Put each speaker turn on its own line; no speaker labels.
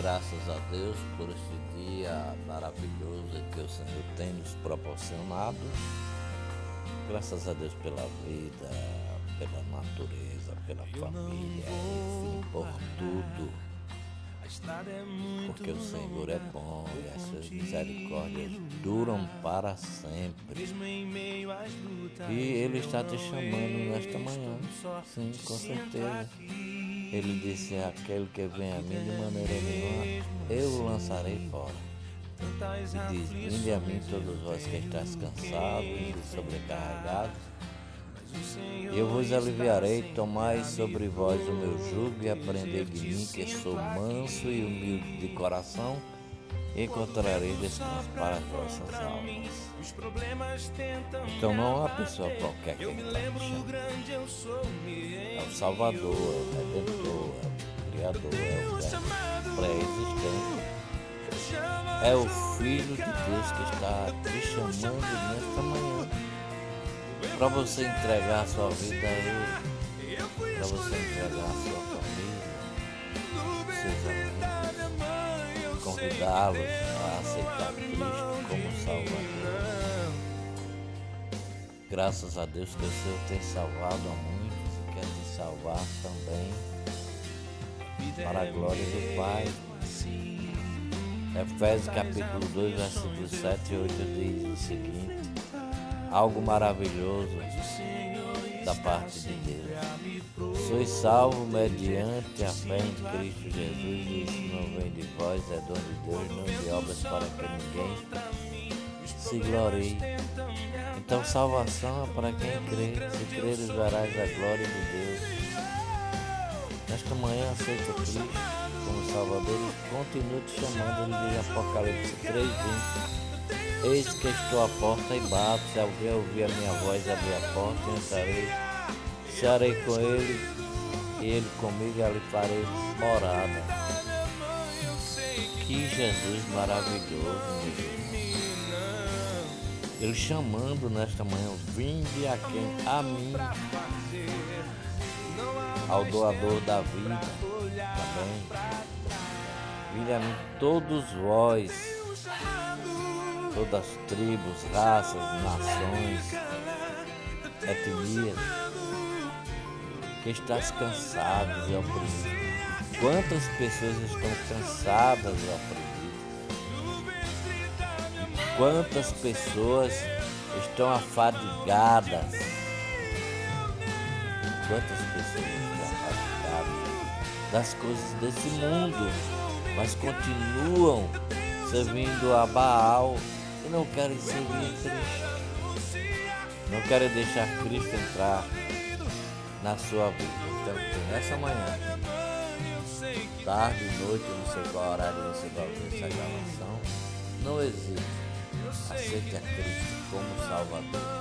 graças a Deus por este dia maravilhoso que o Senhor tem nos proporcionado. Graças a Deus pela vida, pela natureza, pela família, enfim, por tudo. Porque o Senhor é bom e as suas misericórdias duram para sempre. E Ele está te chamando nesta manhã. Sim, com certeza. Ele disse: Aquele que vem a mim de maneira nenhuma, eu o lançarei fora. E diz: Vinde a mim todos vós que estáis cansados e sobrecarregados, e eu vos aliviarei. Tomai sobre vós o meu jugo e aprendei de mim, que sou manso e humilde de coração, e encontrarei descanso para as vossas almas. Então não é uma pessoa qualquer que está me chamando. É o Salvador, é o Redentor, é o Criador, é o pré-existente. É o Filho de Deus que está te chamando nesta manhã. Para você entregar a sua vida a Ele, para você entregar a sua família, seus amigos, convidá-los a aceitar Cristo como Salvador. Graças a Deus que o Senhor tem salvado a muitos e quer te salvar também, para a glória do Pai. Efésios capítulo 2, versículos 7 e 8 diz o seguinte algo maravilhoso da parte de Deus. Sois salvo mediante a fé em Cristo Jesus, e isso não vem de vós, é dom de Deus, não de obras para que ninguém se glorie. Então salvação é para quem crê, se creres verás a glória de Deus. Nesta manhã aceita Cristo como Salvador e continua te chamando, ele diz Apocalipse 3, 20. Eis que estou à porta e bato, se alguém ouvir a minha voz, abrir a porta, entrarei, cearei com ele, e ele comigo, ali farei morada. Que Jesus maravilhoso, meu Deus. Ele chamando nesta manhã, vinde a quem? A mim, ao doador da vida também. Vinde a mim todos vós todas as tribos, raças, nações, etnias, que estás cansados e oprimido. Quantas pessoas estão cansadas e oprimidas? Quantas pessoas estão afadigadas? Quantas pessoas estão afadigadas das coisas desse mundo, mas continuam servindo a Baal não querem servir Cristo. Não querem deixar Cristo entrar na sua vida. Então, nessa manhã, tarde, noite, não sei qual horário você vai ouvir essa gravação, não hesite. Aceite a Cristo como Salvador.